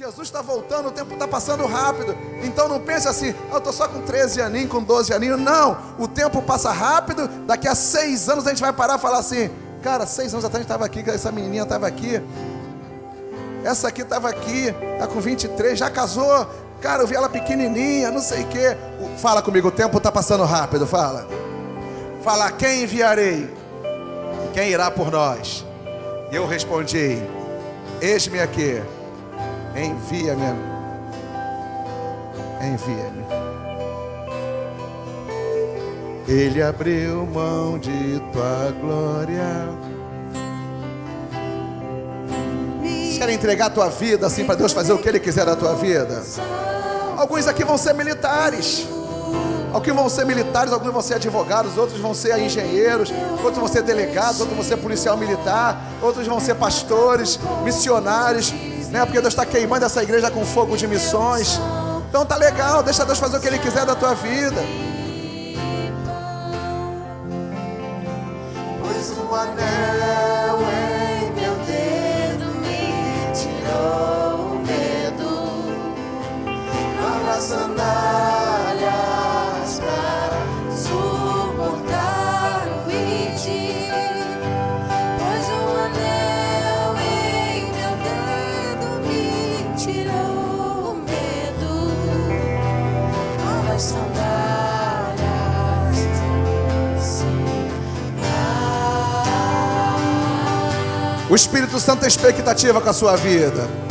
Jesus está voltando, o tempo está passando rápido. Então não pense assim, ah, eu estou só com 13 aninhos, com 12 aninhos. Não, o tempo passa rápido. Daqui a seis anos a gente vai parar e falar assim: cara, seis anos atrás a gente estava aqui, essa menininha estava aqui. Essa aqui estava aqui, está com 23, já casou. Cara, eu vi ela pequenininha, não sei o quê. Fala comigo, o tempo está passando rápido, fala. Fala, quem enviarei? Quem irá por nós? E eu respondi: Eis-me aqui, envia-me. Envia-me. Ele abriu mão de tua glória. Você quer entregar a tua vida assim para Deus fazer o que Ele quiser da tua vida? Alguns aqui vão ser militares. Alguns vão ser militares, alguns vão ser advogados, outros vão ser engenheiros, outros vão ser delegados, outros vão ser policial militar, outros vão ser pastores, missionários, né? Porque Deus está queimando essa igreja com fogo de missões. Então tá legal, deixa Deus fazer o que Ele quiser da tua vida. Pois o anel em meu dedo me tirou o medo, O Espírito Santo tem expectativa com a sua vida.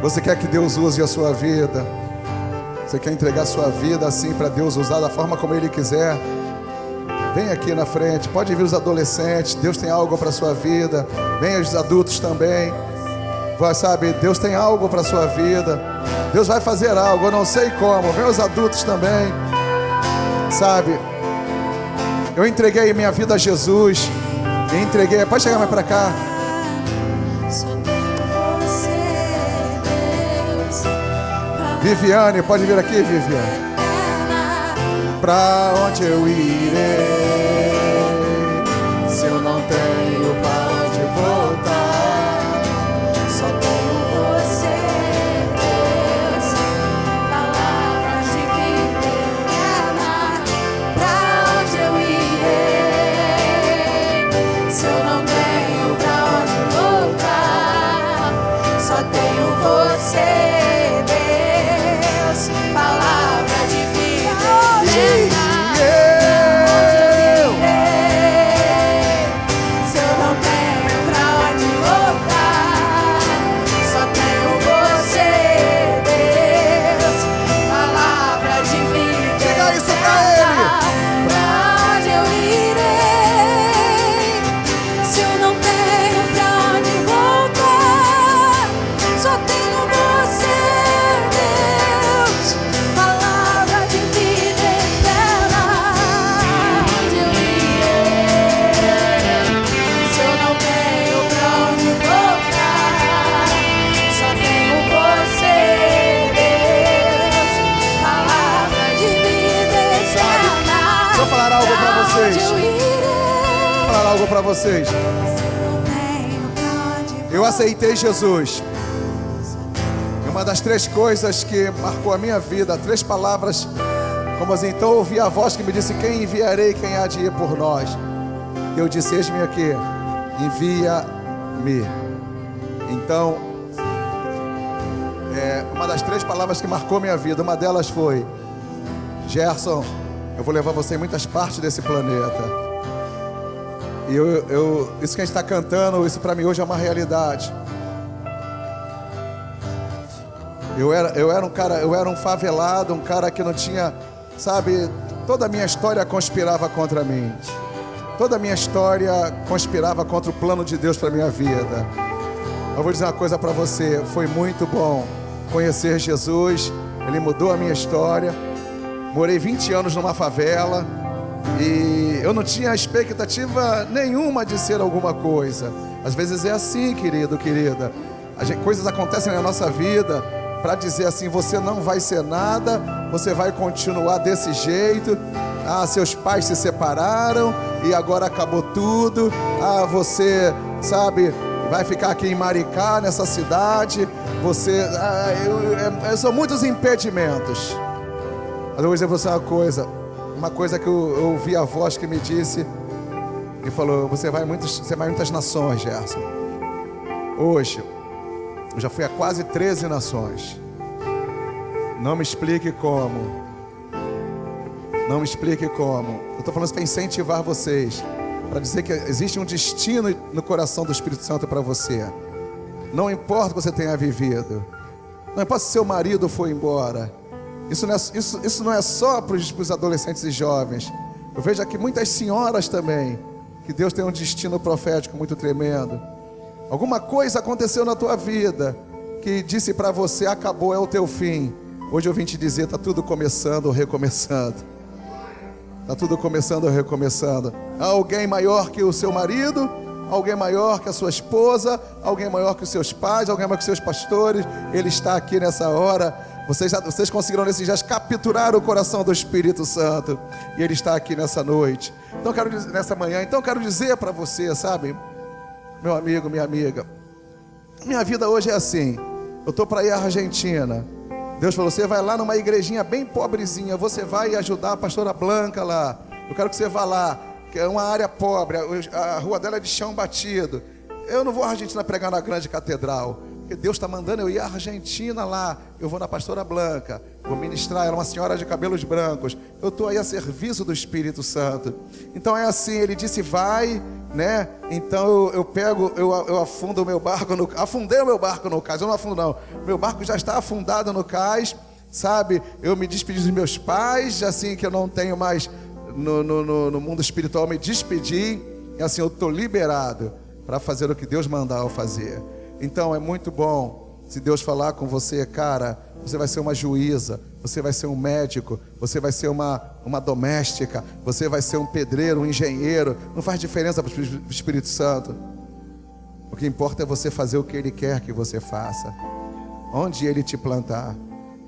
Você quer que Deus use a sua vida? Você quer entregar a sua vida assim para Deus usar da forma como Ele quiser? Vem aqui na frente, pode vir os adolescentes, Deus tem algo para a sua vida. Vem os adultos também. Vai, sabe, Deus tem algo para a sua vida. Deus vai fazer algo, eu não sei como. Vem os adultos também. Sabe, eu entreguei minha vida a Jesus. E entreguei, pode chegar mais para cá. Viviane, pode vir aqui, Viviane. Pra onde eu irei? Vocês. Eu aceitei Jesus. E uma das três coisas que marcou a minha vida, três palavras, como assim, então ouvi a voz que me disse: Quem enviarei, quem há de ir por nós? Eu disse: Eis-me aqui, envia-me. Então, é, uma das três palavras que marcou minha vida, uma delas foi: Gerson, eu vou levar você em muitas partes desse planeta. E eu, eu- isso que a gente está cantando, isso para mim hoje é uma realidade. Eu era, eu era um cara, eu era um favelado, um cara que não tinha, sabe, toda a minha história conspirava contra mim. Toda a minha história conspirava contra o plano de Deus para minha vida. Eu vou dizer uma coisa para você, foi muito bom conhecer Jesus. Ele mudou a minha história. Morei 20 anos numa favela e eu não tinha expectativa nenhuma de ser alguma coisa. Às vezes é assim, querido, querida. Gente- coisas acontecem na nossa vida para dizer assim: você não vai ser nada, você vai continuar desse jeito. Ah, seus pais se separaram e agora acabou tudo. Ah, você, sabe, vai ficar aqui em Maricá, nessa cidade. Você, ah, eu, eu, são muitos impedimentos. Mas eu vou dizer você uma coisa. Uma coisa que eu, eu ouvi a voz que me disse. E falou: Você vai, em muitos, você vai muitas nações, Gerson. Hoje, eu já fui a quase 13 nações. Não me explique como. Não me explique como. Eu estou falando para incentivar vocês. Para dizer que existe um destino no coração do Espírito Santo para você. Não importa o que você tenha vivido. Não importa se seu marido foi embora. Isso não é, isso, isso não é só para os adolescentes e jovens. Eu vejo aqui muitas senhoras também. Que Deus tem um destino profético muito tremendo. Alguma coisa aconteceu na tua vida que disse para você: acabou, é o teu fim. Hoje eu vim te dizer: está tudo começando, recomeçando. Está tudo começando, recomeçando. Há alguém maior que o seu marido, alguém maior que a sua esposa, alguém maior que os seus pais, alguém maior que os seus pastores. Ele está aqui nessa hora. Vocês, já, vocês conseguiram nesses dias capturar o coração do Espírito Santo. E ele está aqui nessa noite. Então quero nessa manhã. Então quero dizer para você, sabe, meu amigo, minha amiga. Minha vida hoje é assim. Eu estou para ir à Argentina. Deus falou: você vai lá numa igrejinha bem pobrezinha, você vai ajudar a pastora Blanca lá. Eu quero que você vá lá, que é uma área pobre, a rua dela é de chão batido. Eu não vou à Argentina pregar na grande catedral, porque Deus está mandando eu ir à Argentina lá. Eu vou na pastora Blanca, vou ministrar, ela é uma senhora de cabelos brancos. Eu estou aí a serviço do Espírito Santo. Então é assim, ele disse: vai, né? Então eu, eu pego, eu, eu, afundo o meu barco no afundei o meu barco no cais. Eu não afundo não. Meu barco já está afundado no cais, sabe? Eu me despedi dos meus pais, assim que eu não tenho mais no, no, no mundo espiritual, me despedi e assim eu estou liberado para fazer o que Deus mandar eu fazer. Então é muito bom se Deus falar com você, cara, você vai ser uma juíza, você vai ser um médico, você vai ser uma, uma doméstica, você vai ser um pedreiro, um engenheiro. Não faz diferença para o Espírito Santo. O que importa é você fazer o que Ele quer que você faça. Onde Ele te plantar.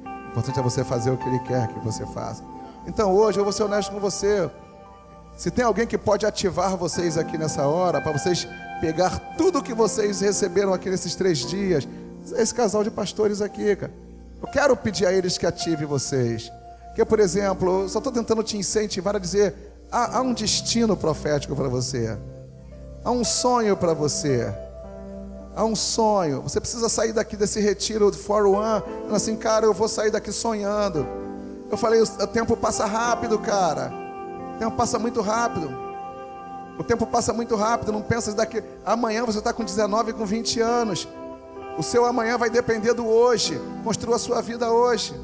O importante é você fazer o que Ele quer que você faça. Então hoje eu vou ser honesto com você. Se tem alguém que pode ativar vocês aqui nessa hora, para vocês pegar tudo que vocês receberam aqui nesses três dias esse casal de pastores aqui, cara. Eu quero pedir a eles que ative vocês. Que, por exemplo, só estou tentando te incentivar a dizer: há, há um destino profético para você, há um sonho para você, há um sonho. Você precisa sair daqui desse retiro do For One, assim, cara, eu vou sair daqui sonhando. Eu falei: o tempo passa rápido, cara. O tempo passa muito rápido. O tempo passa muito rápido. Não pensa daqui. Amanhã você está com 19, com 20 anos. O seu amanhã vai depender do hoje. Construa a sua vida hoje.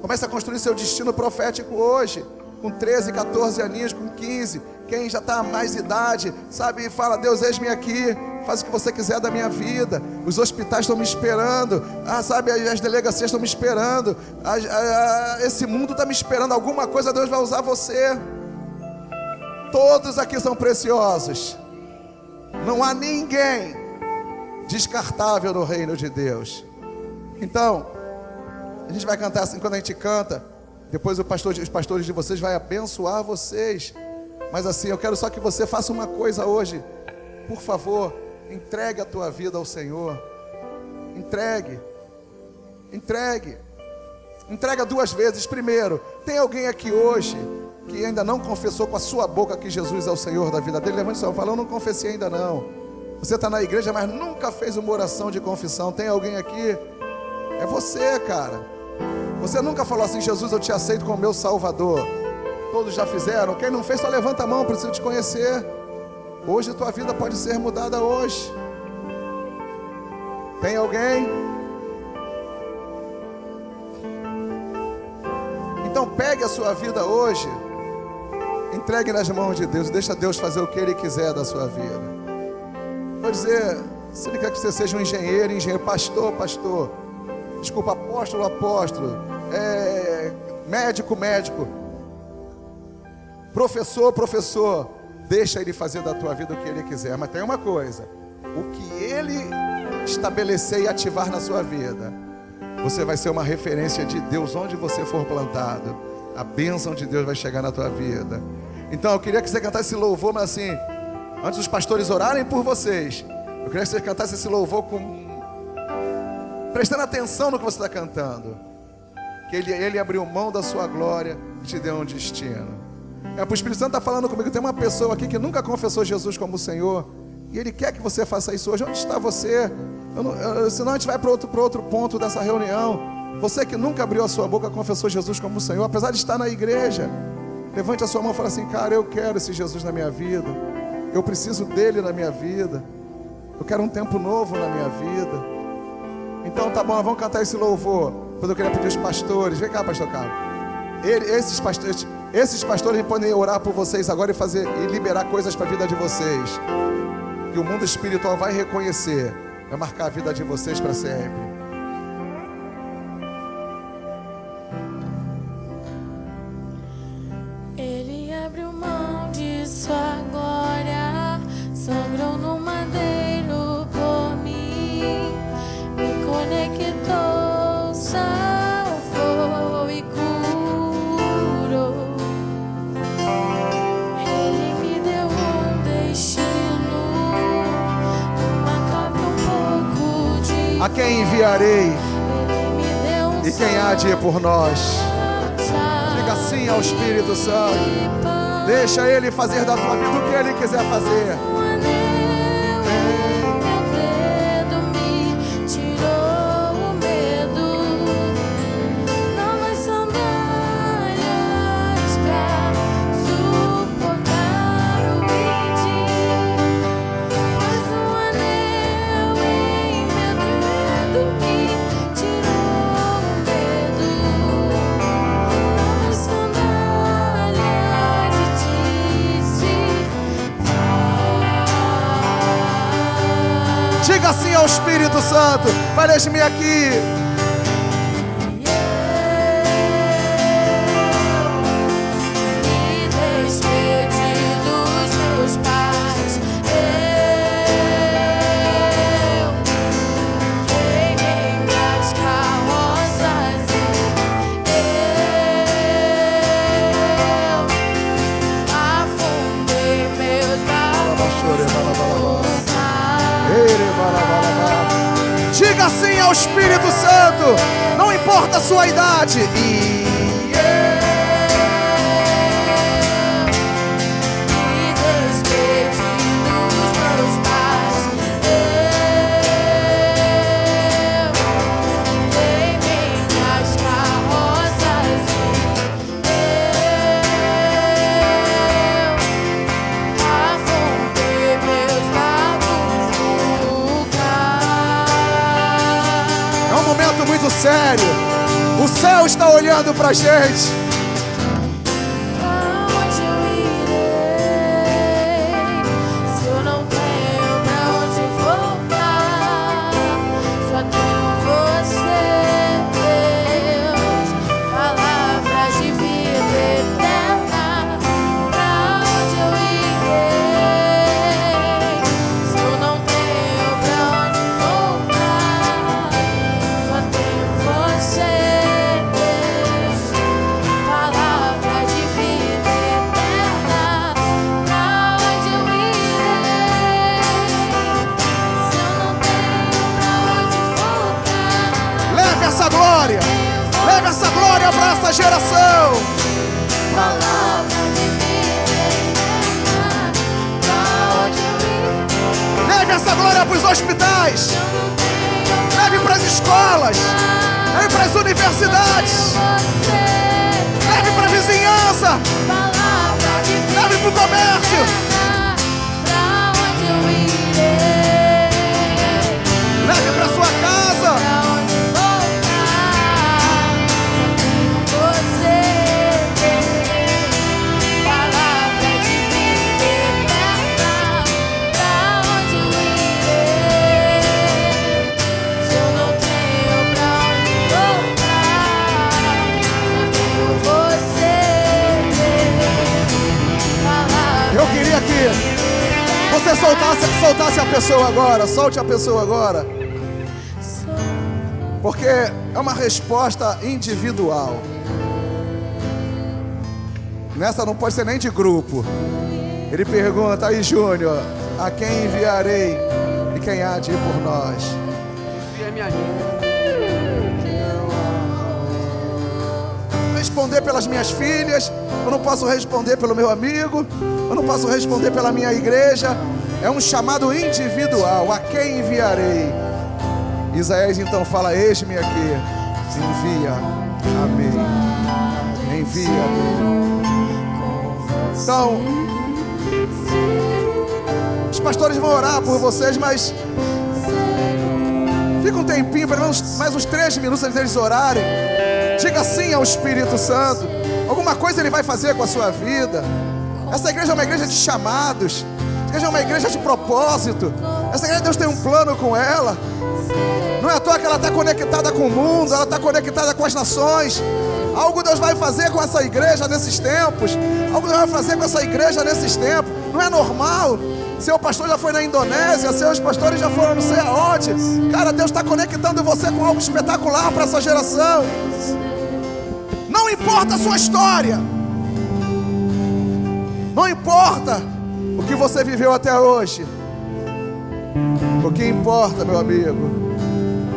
Comece a construir seu destino profético hoje. Com 13, 14 aninhos, com 15. Quem já está a mais idade, sabe, fala: Deus, eis-me aqui. Faz o que você quiser da minha vida. Os hospitais estão me esperando. Ah, sabe, as delegacias estão me esperando. esse mundo está me esperando. Alguma coisa Deus vai usar você. Todos aqui são preciosos. Não há ninguém descartável no reino de Deus. Então, a gente vai cantar assim quando a gente canta. Depois pastor, os pastores de vocês vai abençoar vocês. Mas assim, eu quero só que você faça uma coisa hoje. Por favor, entregue a tua vida ao Senhor. Entregue. Entregue. Entrega duas vezes. Primeiro, tem alguém aqui hoje que ainda não confessou com a sua boca que Jesus é o Senhor da vida dele? Levante sua mão. Fala, eu não confessei ainda não. Você está na igreja, mas nunca fez uma oração de confissão. Tem alguém aqui? É você, cara. Você nunca falou assim: Jesus, eu te aceito como meu Salvador. Todos já fizeram. Quem não fez, só levanta a mão, preciso te conhecer. Hoje a tua vida pode ser mudada hoje. Tem alguém? Então pegue a sua vida hoje, entregue nas mãos de Deus, deixa Deus fazer o que Ele quiser da sua vida. Vou dizer, se ele quer que você seja um engenheiro, engenheiro, pastor, pastor, desculpa, apóstolo, apóstolo, é, médico, médico, professor, professor, deixa ele fazer da tua vida o que ele quiser. Mas tem uma coisa: o que ele estabelecer e ativar na sua vida, você vai ser uma referência de Deus onde você for plantado. A bênção de Deus vai chegar na tua vida. Então eu queria que você cantasse esse louvor, mas assim, Antes dos pastores orarem por vocês, eu queria que você cantasse esse louvor com. prestando atenção no que você está cantando. Que ele, ele abriu mão da sua glória e te deu um destino. É, o Espírito Santo está falando comigo. Tem uma pessoa aqui que nunca confessou Jesus como Senhor. E Ele quer que você faça isso hoje. Onde está você? Eu não, eu, senão a gente vai para outro, outro ponto dessa reunião. Você que nunca abriu a sua boca, confessou Jesus como Senhor, apesar de estar na igreja. Levante a sua mão e fala assim: Cara, eu quero esse Jesus na minha vida. Eu preciso dele na minha vida. Eu quero um tempo novo na minha vida. Então tá bom, vamos cantar esse louvor. Depois eu queria pedir os pastores. Vem cá, pastor Carlos. Ele, esses pastores, esses pastores podem orar por vocês agora e fazer e liberar coisas para a vida de vocês. Que o mundo espiritual vai reconhecer. vai marcar a vida de vocês para sempre. A quem enviarei e quem há de ir por nós? Diga sim ao Espírito Santo. Deixa Ele fazer da tua vida o que Ele quiser fazer. Diga sim ao Espírito Santo. Vai me aqui. Espírito Santo. Não importa a sua idade. E sério. O céu está olhando pra gente. Pessoa agora. Porque é uma resposta individual. Nessa não pode ser nem de grupo. Ele pergunta aí, Júnior, a quem enviarei e quem há de ir por nós? Responder pelas minhas filhas, eu não posso responder pelo meu amigo, eu não posso responder pela minha igreja. É um chamado individual. A quem enviarei? Isaías então fala: Eis-me aqui, envia a mim. Envia. Então, os pastores vão orar por vocês, mas fica um tempinho, pelo menos mais uns três minutos antes deles orarem. Diga sim ao Espírito Santo. Alguma coisa ele vai fazer com a sua vida. Essa igreja é uma igreja de chamados. Igreja é uma igreja de propósito. Essa igreja Deus tem um plano com ela. Não é à toa que ela está conectada com o mundo, ela está conectada com as nações. Algo Deus vai fazer com essa igreja nesses tempos. Algo Deus vai fazer com essa igreja nesses tempos. Não é normal. Seu pastor já foi na Indonésia, seus pastores já foram não sei aonde. Cara, Deus está conectando você com algo espetacular para essa geração. Não importa a sua história. Não importa o que você viveu até hoje. O que importa, meu amigo,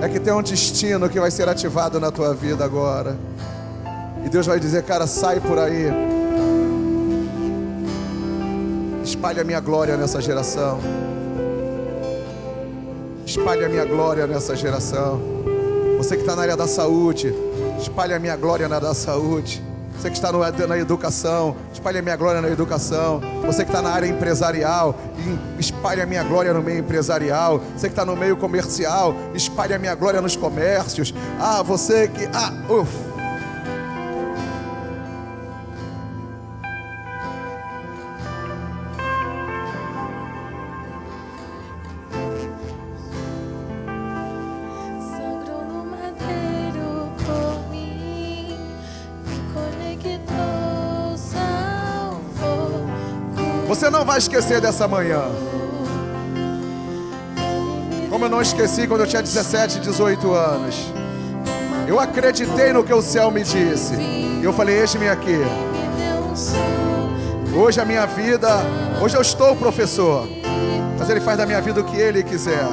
é que tem um destino que vai ser ativado na tua vida agora. E Deus vai dizer, cara, sai por aí. Espalhe a minha glória nessa geração. Espalhe a minha glória nessa geração. Você que está na área da saúde, espalhe a minha glória na da saúde. Você que está no, na educação, espalhe a minha glória na educação. Você que está na área empresarial, espalhe a minha glória no meio empresarial. Você que está no meio comercial, espalhe a minha glória nos comércios. Ah, você que. Ah, ufa. Você não vai esquecer dessa manhã. Como eu não esqueci quando eu tinha 17, 18 anos. Eu acreditei no que o céu me disse. Eu falei: Eis-me aqui. Hoje a minha vida, hoje eu estou professor. Mas ele faz da minha vida o que ele quiser.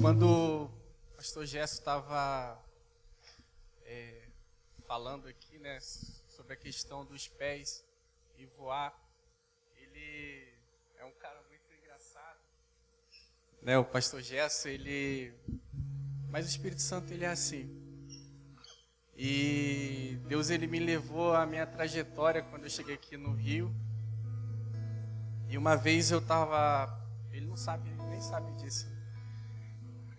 Quando o pastor Gesso estava é, falando aqui, né, sobre a questão dos pés e voar, ele é um cara muito engraçado. Né, o pastor Gesso, ele... Mas o Espírito Santo, ele é assim. E Deus ele me levou a minha trajetória quando eu cheguei aqui no Rio. E uma vez eu tava, ele não sabe, nem sabe disso.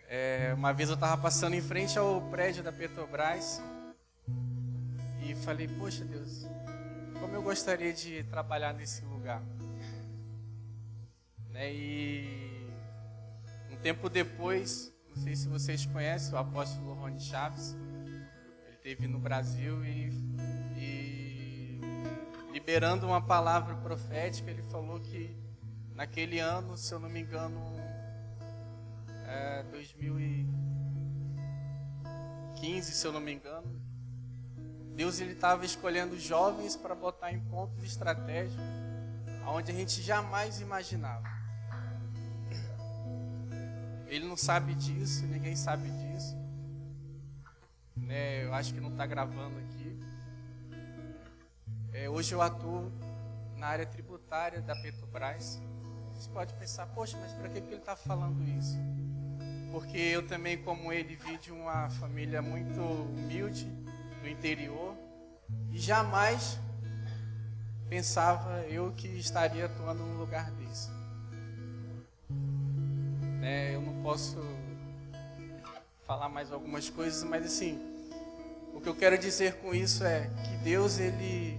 É, uma vez eu tava passando em frente ao prédio da Petrobras e falei, poxa Deus, como eu gostaria de trabalhar nesse lugar. Né, e um tempo depois, não sei se vocês conhecem o apóstolo Rony Chaves, esteve no Brasil e, e liberando uma palavra profética, ele falou que naquele ano, se eu não me engano, é, 2015, se eu não me engano, Deus ele estava escolhendo jovens para botar em pontos estratégicos, aonde a gente jamais imaginava. Ele não sabe disso, ninguém sabe disso. Né, eu acho que não está gravando aqui. É, hoje eu atuo na área tributária da Petrobras. Você pode pensar, poxa, mas para que, que ele está falando isso? Porque eu também, como ele, vi de uma família muito humilde, do interior, e jamais pensava eu que estaria atuando num lugar desse. Né, eu não posso falar mais algumas coisas, mas assim, O que eu quero dizer com isso é que Deus, ele,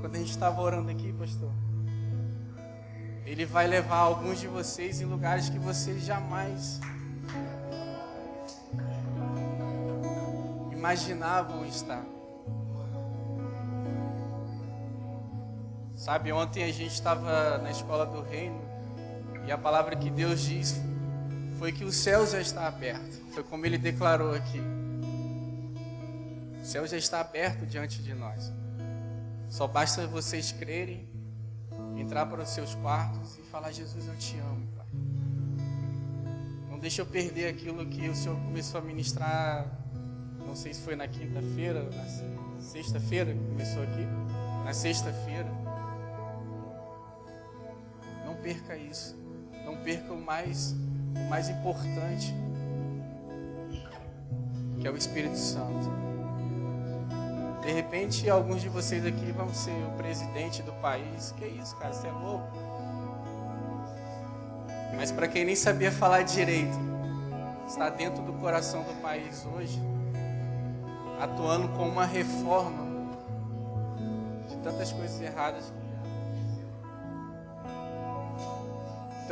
quando a gente estava orando aqui, pastor, ele vai levar alguns de vocês em lugares que vocês jamais imaginavam estar. Sabe, ontem a gente estava na escola do reino e a palavra que Deus diz foi que o céu já está aberto. Foi como ele declarou aqui. O céu já está aberto diante de nós. Só basta vocês crerem, entrar para os seus quartos e falar: Jesus, eu te amo, Pai. Não deixa eu perder aquilo que o Senhor começou a ministrar. Não sei se foi na quinta-feira, na sexta-feira começou aqui. Na sexta-feira perca isso. Não perca mais, o mais importante, que é o Espírito Santo. De repente, alguns de vocês aqui vão ser o presidente do país. Que isso, cara? Você é louco. Mas para quem nem sabia falar direito, está dentro do coração do país hoje, atuando com uma reforma de tantas coisas erradas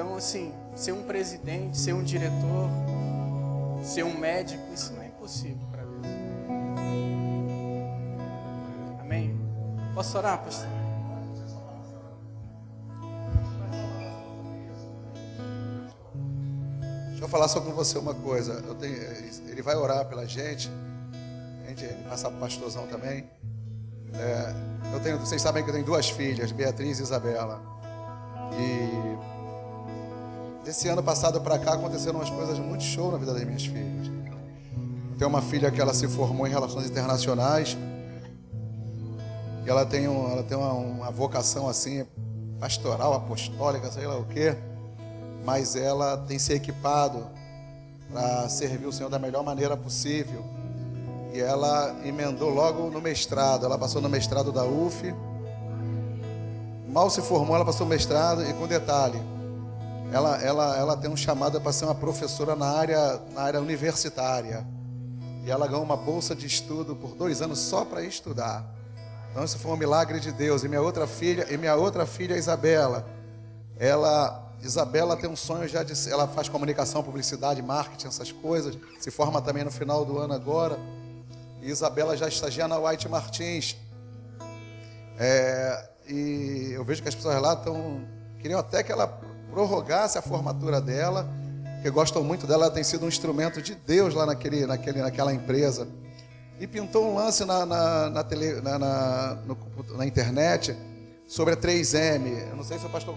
Então, assim, ser um presidente, ser um diretor, ser um médico, isso não é impossível para Deus. Amém? Posso orar, pastor? Deixa eu falar só com você uma coisa. Tenho, ele vai orar pela gente. Gente ele passar para o pastorzão também. É, eu tenho, vocês sabem que eu tenho duas filhas, Beatriz e Isabela. E Desse ano passado para cá aconteceram umas coisas muito show na vida das minhas filhas. Tenho uma filha que ela se formou em relações internacionais. E ela tem, um, ela tem uma, uma vocação assim, pastoral, apostólica, sei lá o quê. Mas ela tem se equipado para servir o Senhor da melhor maneira possível. E ela emendou logo no mestrado. Ela passou no mestrado da UF. Mal se formou, ela passou no mestrado. E com detalhe, ela, ela, ela tem um chamado para ser uma professora na área, na área universitária. E ela ganhou uma bolsa de estudo por dois anos só para estudar. Então isso foi um milagre de Deus. E minha outra filha, e minha outra filha Isabela, ela, Isabela tem um sonho já de, ela faz comunicação, publicidade, marketing, essas coisas. Se forma também no final do ano agora. E Isabela já estagia na White Martins. É, e eu vejo que as pessoas lá estão queriam até que ela prorrogasse a formatura dela, que gostam muito dela, ela tem sido um instrumento de Deus lá naquele, naquele, naquela empresa. E pintou um lance na, na, na, tele, na, na, no, na internet sobre a 3M. Eu não sei se o pastor,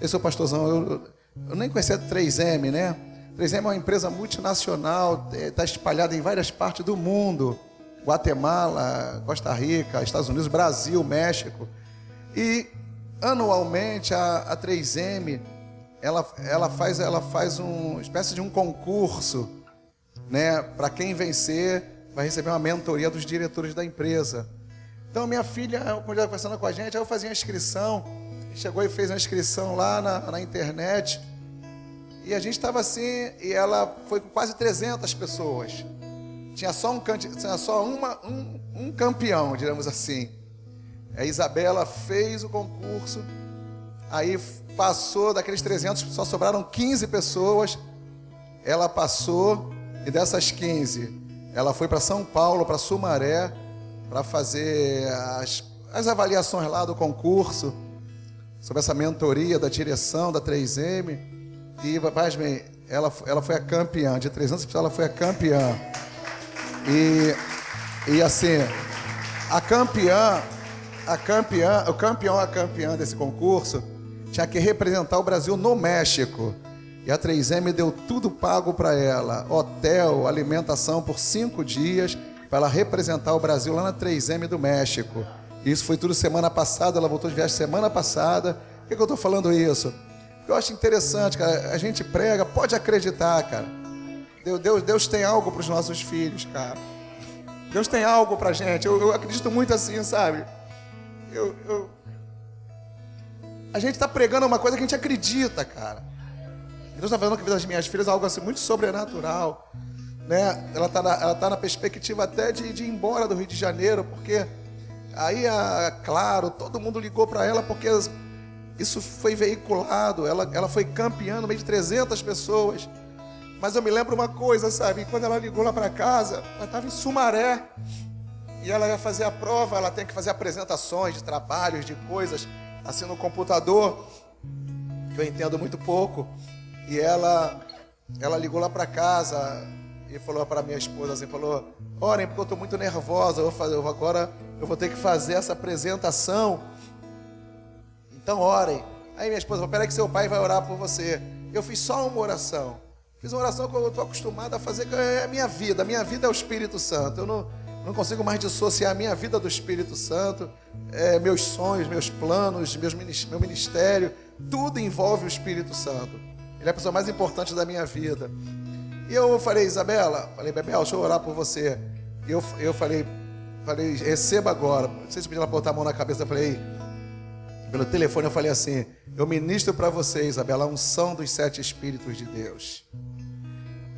se o pastorzão, eu, eu nem conhecia a 3M, né? 3M é uma empresa multinacional, está espalhada em várias partes do mundo. Guatemala, Costa Rica, Estados Unidos, Brasil, México. E anualmente a, a 3M ela, ela faz, ela faz uma espécie de um concurso, né? Para quem vencer, vai receber uma mentoria dos diretores da empresa. Então, minha filha, quando ela conversando com a gente, eu fazia a inscrição, chegou e fez a inscrição lá na, na internet. E a gente estava assim, e ela foi com quase 300 pessoas. Tinha só um, tinha só uma, um, um campeão, digamos assim. A Isabela fez o concurso, aí passou daqueles 300, só sobraram 15 pessoas. Ela passou e dessas 15, ela foi para São Paulo, para Sumaré, para fazer as, as avaliações lá do concurso, sobre essa mentoria da direção da 3M. E, pasmem, ela, ela foi a campeã, de 300 pessoas, ela foi a campeã. E, e assim, a campeã, a campeã, o campeão, a campeã desse concurso tinha que representar o Brasil no México. E a 3M deu tudo pago para ela: hotel, alimentação por cinco dias, para ela representar o Brasil lá na 3M do México. Isso foi tudo semana passada, ela voltou de viagem semana passada. Por que, que eu estou falando isso? Eu acho interessante, cara. A gente prega, pode acreditar, cara. Deus, Deus, Deus tem algo para os nossos filhos, cara. Deus tem algo para gente. Eu, eu, acredito muito assim, sabe? Eu, eu, a gente está pregando uma coisa que a gente acredita, cara. Deus está falando que das minhas filhas é algo assim muito sobrenatural. né? Ela está na, ela tá na perspectiva até de, de ir embora do Rio de Janeiro, porque aí, a, claro, todo mundo ligou para ela, porque isso foi veiculado, ela, ela foi campeã no meio de 300 pessoas. Mas eu me lembro uma coisa, sabe? Quando ela ligou lá para casa, ela estava em Sumaré. E ela ia fazer a prova, ela tem que fazer apresentações de trabalhos, de coisas, assim no computador, que eu entendo muito pouco. E ela, ela ligou lá para casa e falou para minha esposa assim, falou, orem porque eu estou muito nervosa, eu vou fazer, agora eu vou ter que fazer essa apresentação. Então orem. Aí minha esposa falou, peraí que seu pai vai orar por você. Eu fiz só uma oração. Fiz uma oração que eu estou acostumado a fazer, que é a minha vida. A minha vida é o Espírito Santo. Eu não, não consigo mais dissociar a minha vida do Espírito Santo, é, meus sonhos, meus planos, meus, meu ministério, tudo envolve o Espírito Santo. Ele é a pessoa mais importante da minha vida. E eu falei, Isabela, falei, Bebel, deixa eu orar por você. E eu, eu falei, falei, receba agora. Vocês pediram ela botar a mão na cabeça, eu falei, pelo telefone eu falei assim, eu ministro para você, Isabela, a unção dos sete Espíritos de Deus.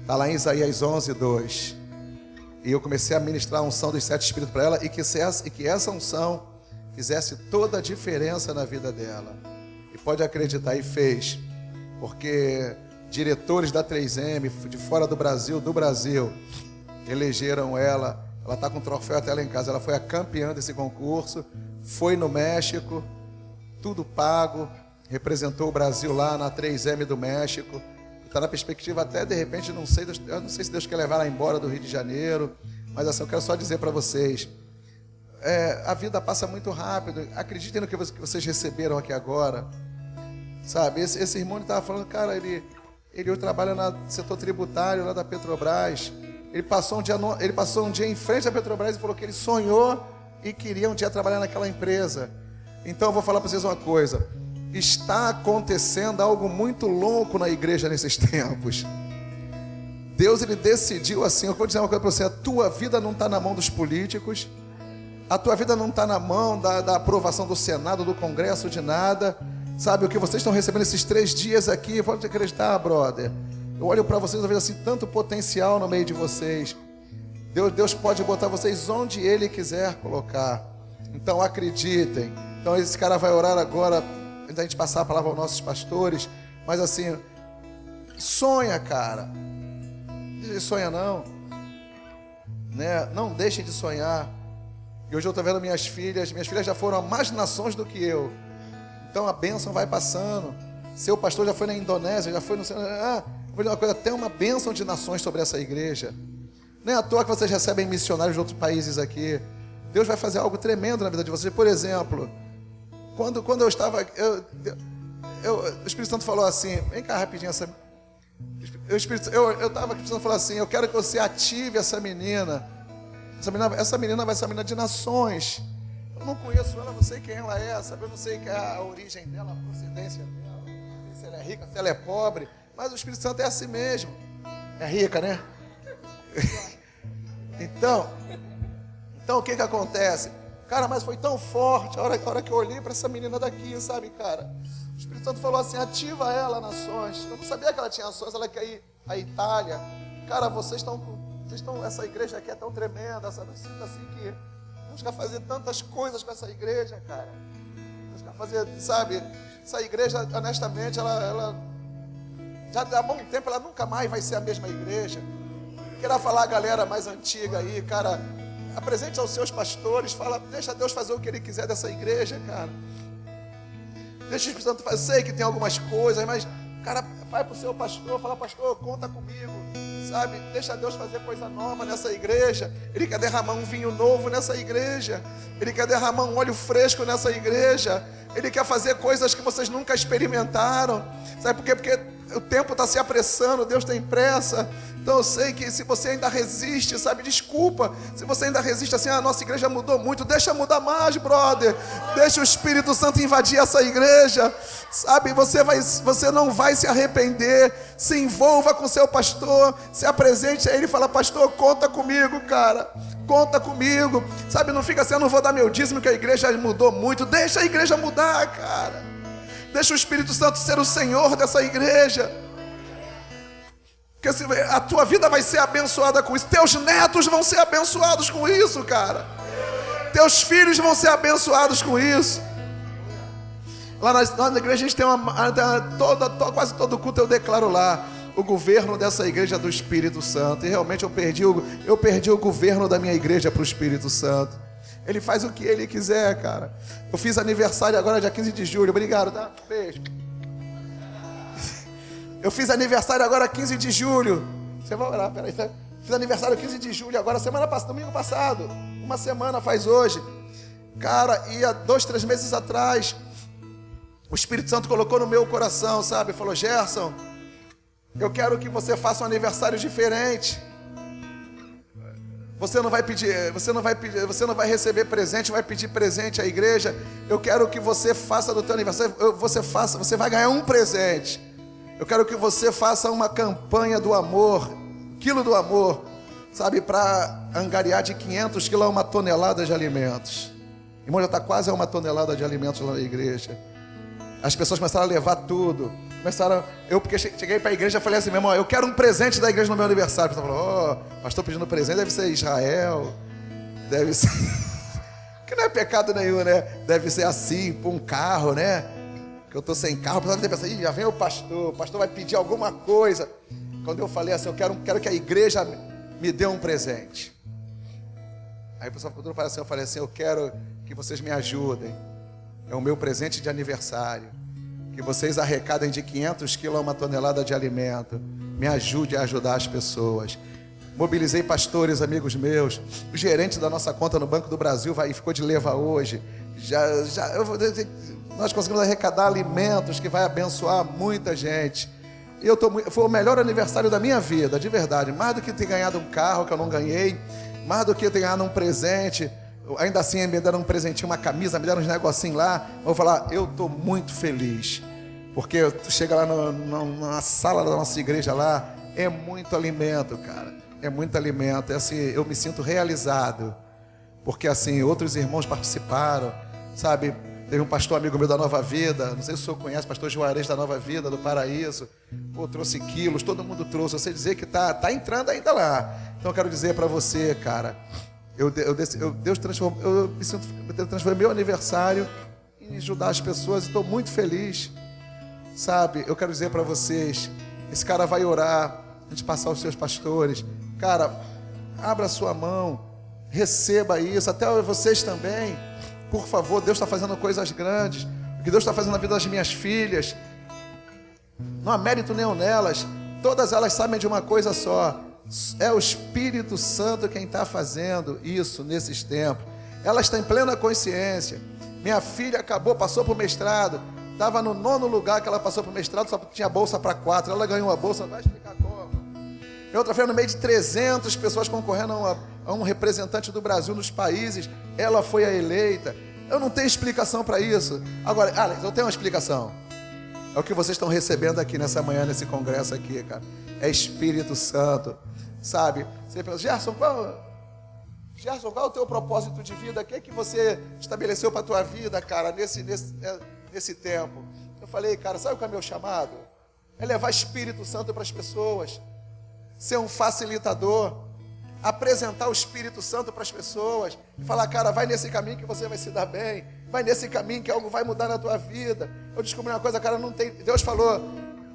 Está lá em Isaías 11, 2. E eu comecei a ministrar a unção dos sete espíritos para ela e que, essa, e que essa unção fizesse toda a diferença na vida dela. E pode acreditar, e fez. Porque diretores da 3M, de fora do Brasil, do Brasil, elegeram ela. Ela está com um troféu até lá em casa. Ela foi a campeã desse concurso. Foi no México, tudo pago. Representou o Brasil lá na 3M do México está na perspectiva até de repente, não sei, eu não sei se Deus quer levar ela embora do Rio de Janeiro, mas assim, eu quero só dizer para vocês, é, a vida passa muito rápido, acreditem no que vocês receberam aqui agora, sabe, esse, esse irmão estava falando, cara, ele, ele trabalha no setor tributário lá da Petrobras, ele passou, um dia no, ele passou um dia em frente à Petrobras e falou que ele sonhou e queria um dia trabalhar naquela empresa, então eu vou falar para vocês uma coisa, está acontecendo algo muito louco na igreja nesses tempos. Deus ele decidiu assim, eu vou dizer uma coisa para você, a tua vida não está na mão dos políticos, a tua vida não está na mão da, da, aprovação do Senado, do Congresso, de nada. Sabe, o que vocês estão recebendo esses três dias aqui, pode acreditar, brother. Eu olho para vocês, eu vejo assim, tanto potencial no meio de vocês. Deus, Deus pode botar vocês onde Ele quiser colocar. Então acreditem. Então esse cara vai orar agora antes da gente passar a palavra aos nossos pastores, mas assim, sonha, cara. Sonha não. Né? Não deixem de sonhar. E hoje eu estou vendo minhas filhas, minhas filhas já foram a mais nações do que eu. Então a bênção vai passando. Seu pastor já foi na Indonésia, já foi no. Ah, uma coisa, tem uma bênção de nações sobre essa igreja. Nem é à toa que vocês recebem missionários de outros países aqui. Deus vai fazer algo tremendo na vida de vocês. Por exemplo, quando, quando eu estava. Eu, eu, o Espírito Santo falou assim: vem cá rapidinho essa. Eu estava eu, eu aqui, o Espírito Santo falou assim: eu quero que você ative essa menina. Essa menina, essa menina vai ser uma menina de nações. Eu não conheço ela, não sei quem ela é, sabe? Eu não sei qual é a origem dela, a procedência dela. Se ela é rica, se ela é pobre. Mas o Espírito Santo é assim mesmo. É rica, né? então, então o que que acontece? Cara, mas foi tão forte. A hora, a hora que eu olhei para essa menina daqui, sabe, cara? O Espírito Santo falou assim: ativa ela nações. Eu não sabia que ela tinha ações, ela quer ir à Itália. Cara, vocês estão. Vocês estão essa igreja aqui é tão tremenda, sabe? Assim, assim que quer fazer tantas coisas com essa igreja, cara. Quer fazer, sabe? Essa igreja, honestamente, ela, ela já há muito tempo, ela nunca mais vai ser a mesma igreja. Quero falar a galera mais antiga aí, cara apresente aos seus pastores, fala, deixa Deus fazer o que Ele quiser dessa igreja, cara. Deixa o Espírito Santo fazer, sei que tem algumas coisas, mas, cara, vai para o seu pastor, fala, pastor, conta comigo, sabe? Deixa Deus fazer coisa nova nessa igreja. Ele quer derramar um vinho novo nessa igreja. Ele quer derramar um óleo fresco nessa igreja. Ele quer fazer coisas que vocês nunca experimentaram. Sabe por quê? Porque o tempo está se apressando, Deus tem pressa. Então eu sei que se você ainda resiste, sabe, desculpa. Se você ainda resiste assim, a nossa igreja mudou muito, deixa mudar mais, brother. Deixa o Espírito Santo invadir essa igreja. Sabe, você vai, você não vai se arrepender. Se envolva com seu pastor, se apresente a ele e fala: "Pastor, conta comigo, cara. Conta comigo". Sabe, não fica assim, eu não vou dar meu dízimo que a igreja mudou muito. Deixa a igreja mudar, cara. Deixa o Espírito Santo ser o Senhor dessa igreja. Porque a tua vida vai ser abençoada com isso. Teus netos vão ser abençoados com isso, cara. Teus filhos vão ser abençoados com isso. Lá na, lá na igreja a gente tem uma. Toda, toda, quase todo culto eu declaro lá o governo dessa igreja do Espírito Santo. E realmente eu perdi o, eu perdi o governo da minha igreja para o Espírito Santo. Ele faz o que ele quiser, cara. Eu fiz aniversário agora dia 15 de julho. Obrigado, tá? Beijo. Eu fiz aniversário agora 15 de julho. Você vai orar, peraí. Fiz aniversário 15 de julho agora, semana passada, domingo passado. Uma semana faz hoje. Cara, e há dois, três meses atrás, o Espírito Santo colocou no meu coração, sabe? Falou, Gerson, eu quero que você faça um aniversário diferente. Você não vai pedir, você não vai pedir, você não vai receber presente, vai pedir presente à igreja. Eu quero que você faça do teu aniversário, você faça, você vai ganhar um presente. Eu quero que você faça uma campanha do amor, quilo do amor, sabe, para angariar de 500 quilos a uma tonelada de alimentos. Irmão, já está quase a uma tonelada de alimentos lá na igreja. As pessoas começaram a levar tudo. Começaram, eu porque cheguei para a igreja e falei assim, meu irmão, eu quero um presente da igreja no meu aniversário. O pastor falou, oh, pastor pedindo presente, deve ser Israel, deve ser. que não é pecado nenhum, né? Deve ser assim, por um carro, né? Que eu estou sem carro, o pessoal deve pensar, já vem o pastor, o pastor vai pedir alguma coisa. Quando eu falei assim, eu quero, quero que a igreja me dê um presente. Aí o pessoal ficou tudo assim, eu falei assim, eu quero que vocês me ajudem. É o meu presente de aniversário. Que vocês arrecadem de 500 quilos a uma tonelada de alimento. Me ajude a ajudar as pessoas. Mobilizei pastores, amigos meus. O gerente da nossa conta no Banco do Brasil vai, ficou de leva hoje. Já, já, eu, nós conseguimos arrecadar alimentos que vai abençoar muita gente. Eu tô, foi o melhor aniversário da minha vida, de verdade. Mais do que ter ganhado um carro que eu não ganhei, mais do que ter ganhado um presente. Ainda assim, me deram um presentinho, uma camisa, me deram uns negocinhos lá. Vou falar, eu estou muito feliz. Porque tu chega lá no, no, na sala da nossa igreja lá, é muito alimento, cara. É muito alimento. É assim, eu me sinto realizado. Porque assim, outros irmãos participaram, sabe? Teve um pastor amigo meu da Nova Vida, não sei se o senhor conhece, pastor Juarez da Nova Vida, do Paraíso. Pô, trouxe quilos, todo mundo trouxe. Eu sei dizer que tá, tá entrando ainda lá. Então eu quero dizer para você, cara, eu, eu, eu, Deus transformou, eu me sinto, eu transformei meu aniversário em ajudar as pessoas e estou muito feliz. Sabe, eu quero dizer para vocês, esse cara vai orar antes de passar os seus pastores. Cara, abra sua mão, receba isso, até vocês também. Por favor, Deus está fazendo coisas grandes. O que Deus está fazendo na vida das minhas filhas. Não há mérito nenhum nelas. Todas elas sabem de uma coisa só. É o Espírito Santo quem está fazendo isso nesses tempos. Ela está em plena consciência. Minha filha acabou, passou para o mestrado. Estava no nono lugar que ela passou para o mestrado, só tinha bolsa para quatro. Ela ganhou uma bolsa, vai explicar como. Outra feira, no meio de 300 pessoas concorrendo a, uma, a um representante do Brasil nos países, ela foi a eleita. Eu não tenho explicação para isso. Agora, Alex, eu tenho uma explicação. É o que vocês estão recebendo aqui nessa manhã, nesse congresso aqui, cara. É Espírito Santo sabe? Você pensa, Gerson, qual, Gerson, qual é o teu propósito de vida? O que é que você estabeleceu para a tua vida, cara, nesse, nesse, nesse tempo? Eu falei, cara, sabe é o meu chamado? É levar Espírito Santo para as pessoas, ser um facilitador, apresentar o Espírito Santo para as pessoas falar, cara, vai nesse caminho que você vai se dar bem, vai nesse caminho que algo vai mudar na tua vida. Eu descobri uma coisa, cara, não tem. Deus falou,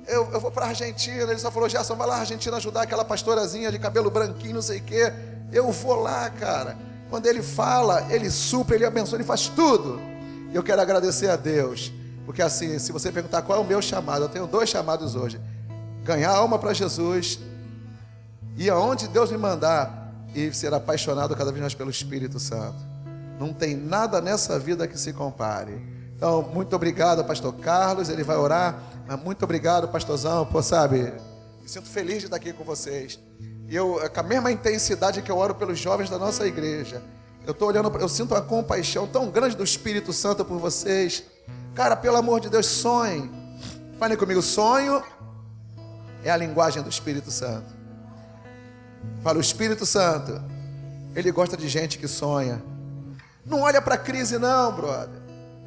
eu, eu vou para a Argentina. Ele só falou, Gerson, vai lá na Argentina ajudar aquela pastorazinha de cabelo branquinho, não sei o quê. Eu vou lá, cara. Quando ele fala, ele supra, ele abençoa, ele faz tudo. E eu quero agradecer a Deus. Porque assim, se você perguntar qual é o meu chamado, eu tenho dois chamados hoje: ganhar alma para Jesus e aonde Deus me mandar e ser apaixonado cada vez mais pelo Espírito Santo. Não tem nada nessa vida que se compare. Então, muito obrigado, pastor Carlos. Ele vai orar. Muito obrigado, pastorzão, por sabe. Me sinto feliz de estar aqui com vocês. E eu, com a mesma intensidade que eu oro pelos jovens da nossa igreja, eu estou olhando, eu sinto uma compaixão tão grande do Espírito Santo por vocês. Cara, pelo amor de Deus, sonhe. Falem comigo, sonho é a linguagem do Espírito Santo. Fala, o Espírito Santo, ele gosta de gente que sonha. Não olha para a crise, não, brother.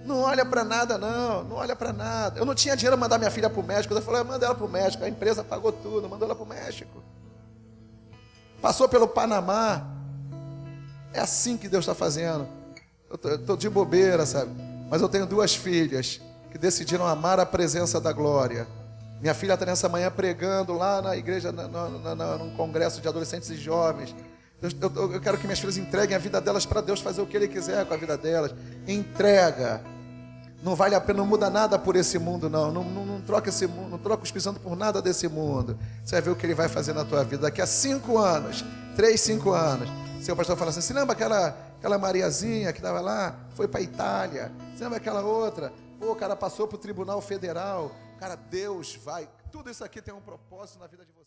Não olha para nada, não. Não olha para nada. Eu não tinha dinheiro para mandar minha filha para o México. Eu falei, manda ela para o México. A empresa pagou tudo, mandou ela para o México. Passou pelo Panamá. É assim que Deus está fazendo. Eu estou de bobeira, sabe? Mas eu tenho duas filhas que decidiram amar a presença da glória. Minha filha está nessa manhã pregando lá na igreja, num congresso de adolescentes e jovens. Eu, eu, eu, quero que minhas filhas entreguem a vida delas para Deus fazer o que Ele quiser com a vida delas. Entrega. Não vale a pena, não muda nada por esse mundo, não. Não, não, não troca esse mundo, não troca os pisando por nada desse mundo. Você vai ver o que ele vai fazer na tua vida. Daqui a cinco anos, três, cinco anos, seu pastor fala assim: se lembra aquela, aquela Mariazinha que estava lá, foi para a Itália? Se lembra aquela outra? Pô, o cara passou para o Tribunal Federal. Cara, Deus vai. Tudo isso aqui tem um propósito na vida de você.